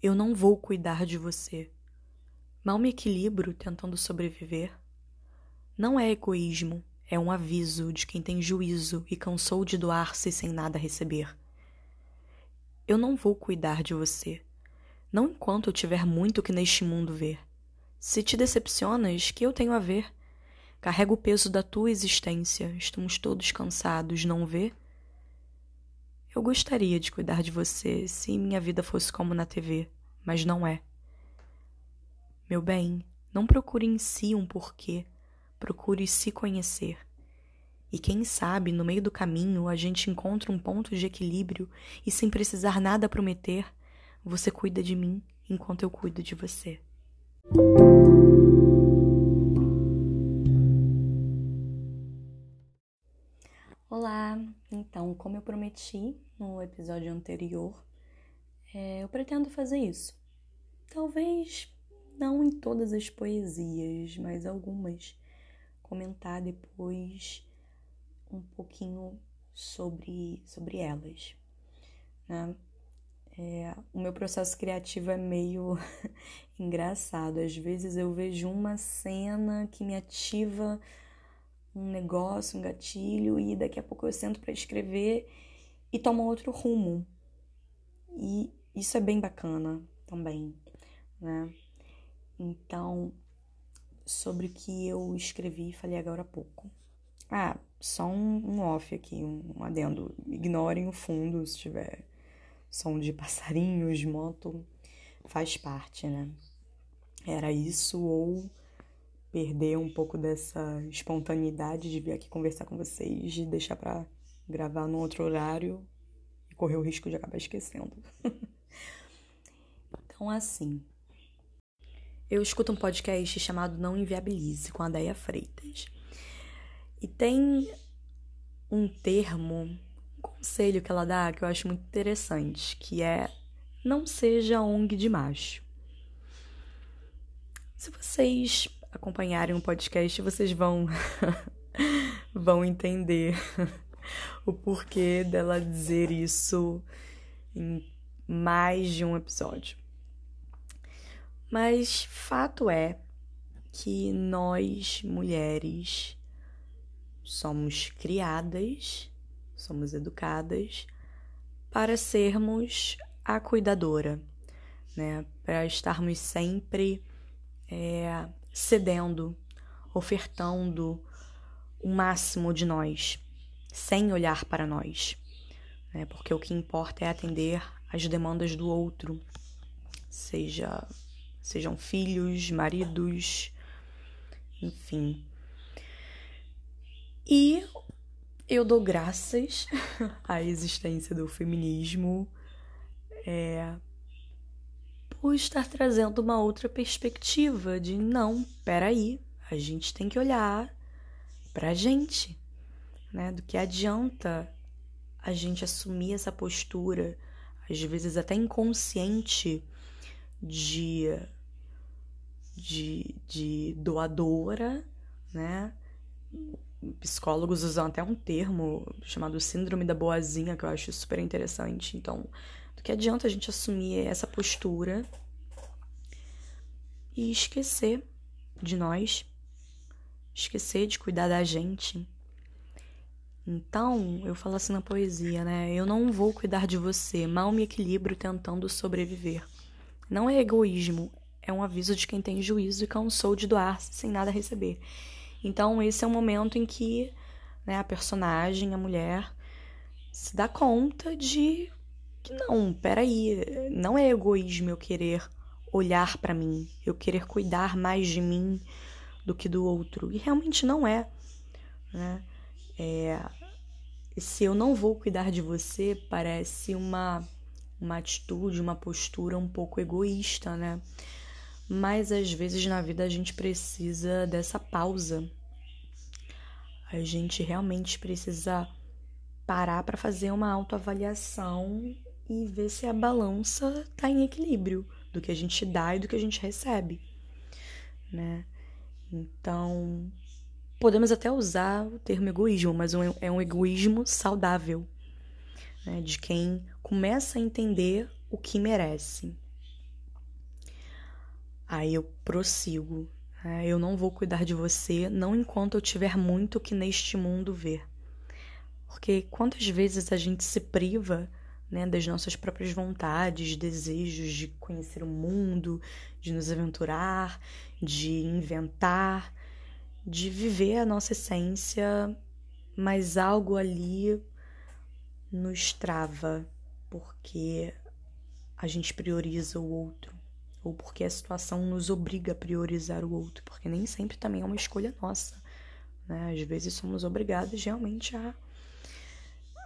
Eu não vou cuidar de você. Mal me equilibro tentando sobreviver. Não é egoísmo, é um aviso de quem tem juízo e cansou de doar-se sem nada receber. Eu não vou cuidar de você, não enquanto eu tiver muito que neste mundo ver. Se te decepcionas, que eu tenho a ver? Carrego o peso da tua existência, estamos todos cansados, não vê? Eu gostaria de cuidar de você se minha vida fosse como na TV, mas não é. Meu bem, não procure em si um porquê, procure se conhecer. E quem sabe, no meio do caminho, a gente encontra um ponto de equilíbrio e, sem precisar nada prometer, você cuida de mim enquanto eu cuido de você. Então, como eu prometi no episódio anterior, é, eu pretendo fazer isso. Talvez não em todas as poesias, mas algumas. Comentar depois um pouquinho sobre, sobre elas. Né? É, o meu processo criativo é meio engraçado. Às vezes eu vejo uma cena que me ativa um negócio, um gatilho, e daqui a pouco eu sento para escrever e toma outro rumo. E isso é bem bacana também, né? Então, sobre o que eu escrevi, falei agora há pouco. Ah, só um, um off aqui, um adendo. Ignorem o fundo se tiver som de passarinhos, moto, faz parte, né? Era isso ou perder um pouco dessa espontaneidade de vir aqui conversar com vocês, de deixar para gravar num outro horário e correr o risco de acabar esquecendo. então, assim, eu escuto um podcast chamado Não Inviabilize, com a Deia Freitas. E tem um termo, um conselho que ela dá que eu acho muito interessante, que é não seja ONG de macho. Se vocês acompanharem o podcast, vocês vão vão entender o porquê dela dizer isso em mais de um episódio. Mas fato é que nós mulheres somos criadas, somos educadas para sermos a cuidadora, né? Para estarmos sempre é, cedendo, ofertando o máximo de nós, sem olhar para nós, né? Porque o que importa é atender às demandas do outro, seja sejam filhos, maridos, enfim. E eu dou graças à existência do feminismo é, por estar trazendo uma outra perspectiva de não, peraí, a gente tem que olhar pra gente, né? Do que adianta a gente assumir essa postura, às vezes até inconsciente, de de, de doadora, né? Psicólogos usam até um termo chamado síndrome da boazinha, que eu acho super interessante. Então, do que adianta a gente assumir essa postura e esquecer de nós, esquecer de cuidar da gente. Então, eu falo assim na poesia, né? Eu não vou cuidar de você, mal me equilibro tentando sobreviver. Não é egoísmo, é um aviso de quem tem juízo e cansou de doar sem nada receber. Então, esse é o momento em que né, a personagem, a mulher, se dá conta de que não, peraí, não é egoísmo eu querer olhar para mim, eu querer cuidar mais de mim do que do outro. E realmente não é. Né? é se eu não vou cuidar de você, parece uma, uma atitude, uma postura um pouco egoísta, né? mas às vezes na vida a gente precisa dessa pausa. A gente realmente precisa parar para fazer uma autoavaliação e ver se a balança está em equilíbrio do que a gente dá e do que a gente recebe, né? Então, podemos até usar o termo egoísmo, mas é um egoísmo saudável, né? de quem começa a entender o que merece. aí eu prossigo. Né? Eu não vou cuidar de você, não enquanto eu tiver muito que neste mundo ver. Porque quantas vezes a gente se priva né, das nossas próprias vontades, desejos de conhecer o mundo, de nos aventurar, de inventar, de viver a nossa essência, mas algo ali nos trava porque a gente prioriza o outro ou porque a situação nos obriga a priorizar o outro, porque nem sempre também é uma escolha nossa. Né? Às vezes somos obrigados realmente a,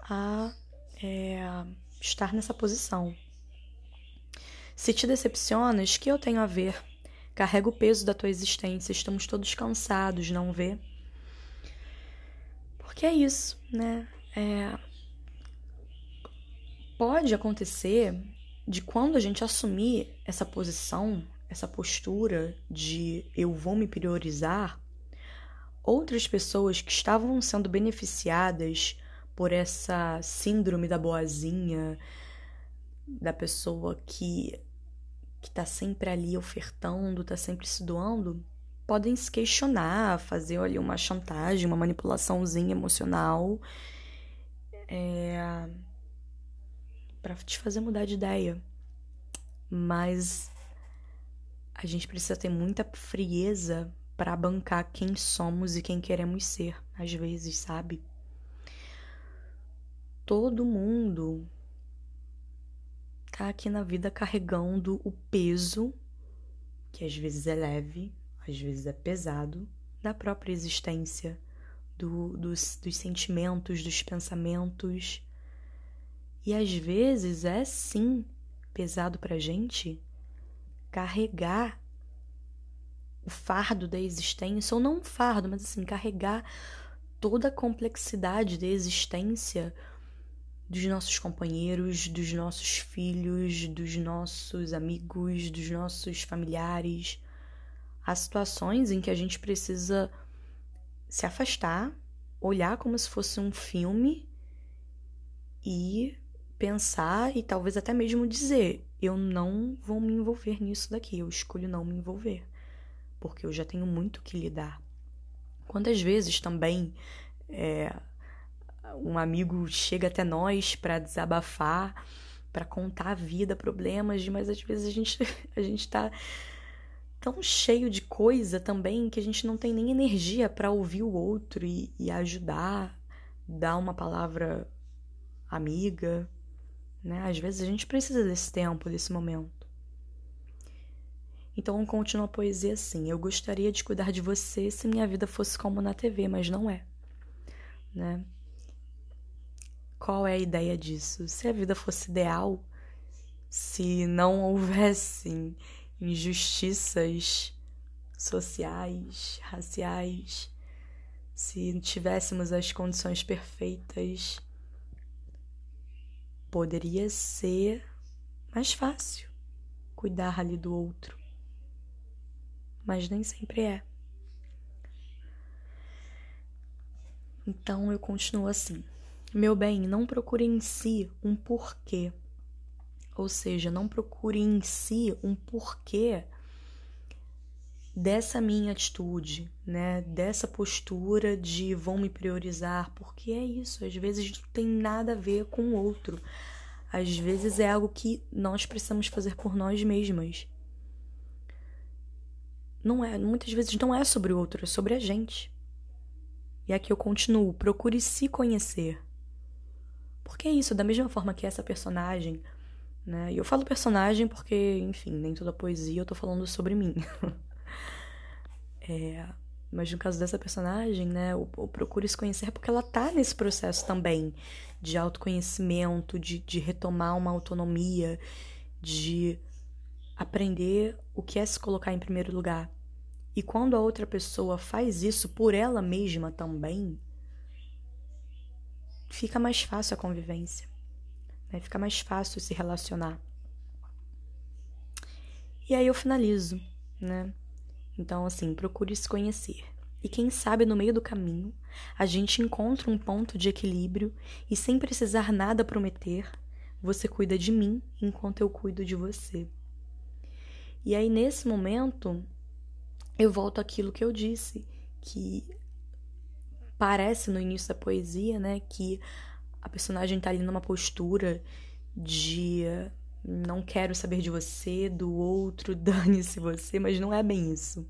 a é, estar nessa posição. Se te decepcionas, que eu tenho a ver? Carrega o peso da tua existência, estamos todos cansados, não vê? Porque é isso, né? É... Pode acontecer de quando a gente assumir essa posição, essa postura de eu vou me priorizar, outras pessoas que estavam sendo beneficiadas por essa síndrome da boazinha, da pessoa que que tá sempre ali ofertando, tá sempre se doando, podem se questionar, fazer ali uma chantagem, uma manipulaçãozinha emocional, é, para te fazer mudar de ideia. Mas a gente precisa ter muita frieza para bancar quem somos e quem queremos ser, às vezes, sabe? Todo mundo tá aqui na vida carregando o peso, que às vezes é leve, às vezes é pesado, da própria existência, do, dos, dos sentimentos, dos pensamentos. E às vezes é sim pesado pra gente carregar o fardo da existência, ou não um fardo, mas assim, carregar toda a complexidade da existência dos nossos companheiros, dos nossos filhos, dos nossos amigos, dos nossos familiares. Há situações em que a gente precisa se afastar, olhar como se fosse um filme e pensar e talvez até mesmo dizer: eu não vou me envolver nisso daqui, eu escolho não me envolver, porque eu já tenho muito que lidar. Quantas vezes também é, um amigo chega até nós para desabafar, para contar a vida, problemas, mas às vezes a gente a gente tá tão cheio de coisa também que a gente não tem nem energia para ouvir o outro e, e, ajudar, dar uma palavra amiga, né? Às vezes a gente precisa desse tempo, desse momento. Então continua a poesia assim: Eu gostaria de cuidar de você se minha vida fosse como na TV, mas não é, né? Qual é a ideia disso? Se a vida fosse ideal, se não houvessem injustiças sociais, raciais, se tivéssemos as condições perfeitas, poderia ser mais fácil cuidar ali do outro. Mas nem sempre é. Então eu continuo assim. Meu bem, não procure em si um porquê. Ou seja, não procure em si um porquê dessa minha atitude, né? Dessa postura de vão me priorizar, porque é isso, às vezes não tem nada a ver com o outro. Às vezes é algo que nós precisamos fazer por nós mesmas. Não é, muitas vezes não é sobre o outro, é sobre a gente. E aqui eu continuo, procure se conhecer. Porque é isso, da mesma forma que essa personagem, né? E eu falo personagem porque, enfim, nem toda poesia eu tô falando sobre mim. é, mas no caso dessa personagem, né, o, o procure se conhecer porque ela tá nesse processo também de autoconhecimento, de, de retomar uma autonomia, de aprender o que é se colocar em primeiro lugar. E quando a outra pessoa faz isso por ela mesma também, fica mais fácil a convivência, né? fica mais fácil se relacionar. E aí eu finalizo, né? Então, assim, procure se conhecer. E quem sabe no meio do caminho a gente encontra um ponto de equilíbrio e sem precisar nada prometer, você cuida de mim enquanto eu cuido de você. E aí, nesse momento, eu volto àquilo que eu disse, que parece no início da poesia, né, que a personagem tá ali numa postura de não quero saber de você, do outro, dane-se você, mas não é bem isso,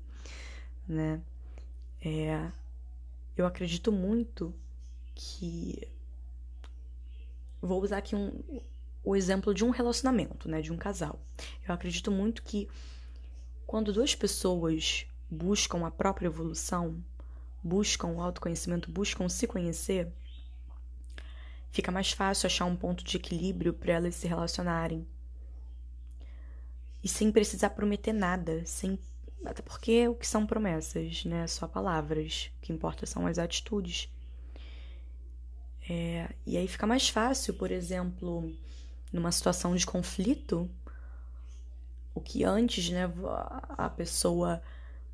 né? É, eu acredito muito que vou usar aqui um, o exemplo de um relacionamento, né, de um casal. Eu acredito muito que quando duas pessoas buscam a própria evolução, buscam o autoconhecimento, buscam se conhecer, fica mais fácil achar um ponto de equilíbrio para elas se relacionarem. E sem precisar prometer nada, sem até porque o que são promessas, né? Só palavras. O que importa são as atitudes. É, e aí fica mais fácil, por exemplo, numa situação de conflito, o que antes, né, a pessoa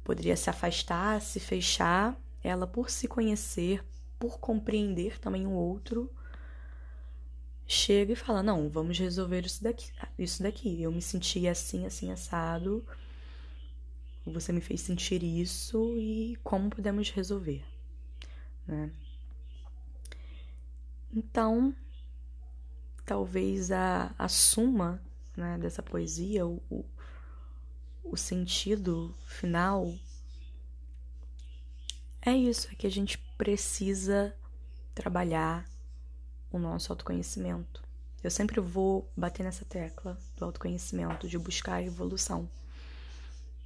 poderia se afastar, se fechar, ela por se conhecer, por compreender também o outro, chega e fala: "Não, vamos resolver isso daqui, isso daqui. Eu me senti assim, assim assado. Você me fez sentir isso e como podemos resolver?", né? Então, talvez a, a suma né, dessa poesia, o, o, o sentido final é isso, é que a gente precisa trabalhar o nosso autoconhecimento. Eu sempre vou bater nessa tecla do autoconhecimento, de buscar a evolução.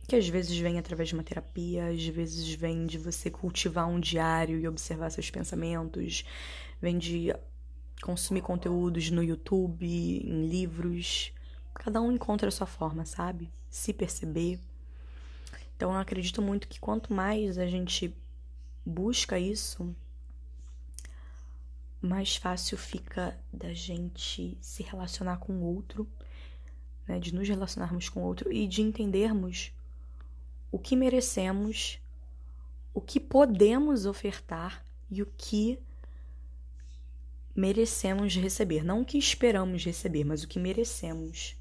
Que às vezes vem através de uma terapia, às vezes vem de você cultivar um diário e observar seus pensamentos, vem de consumir conteúdos no YouTube, em livros. Cada um encontra a sua forma, sabe? Se perceber. Então eu acredito muito que quanto mais a gente busca isso, mais fácil fica da gente se relacionar com o outro, né? De nos relacionarmos com o outro e de entendermos o que merecemos, o que podemos ofertar e o que merecemos receber. Não o que esperamos receber, mas o que merecemos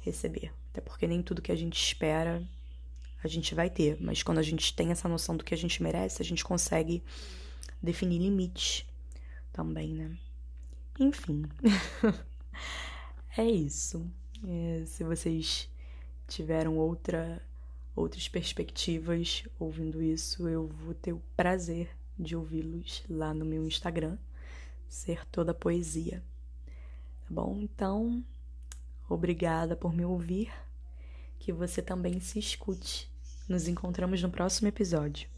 receber. Até porque nem tudo que a gente espera a gente vai ter. Mas quando a gente tem essa noção do que a gente merece, a gente consegue definir limites também, né? Enfim. é isso. É, se vocês tiveram outra, outras perspectivas ouvindo isso, eu vou ter o prazer de ouvi-los lá no meu Instagram ser toda poesia. Tá bom? Então, obrigada por me ouvir. Que você também se escute. Nos encontramos no próximo episódio.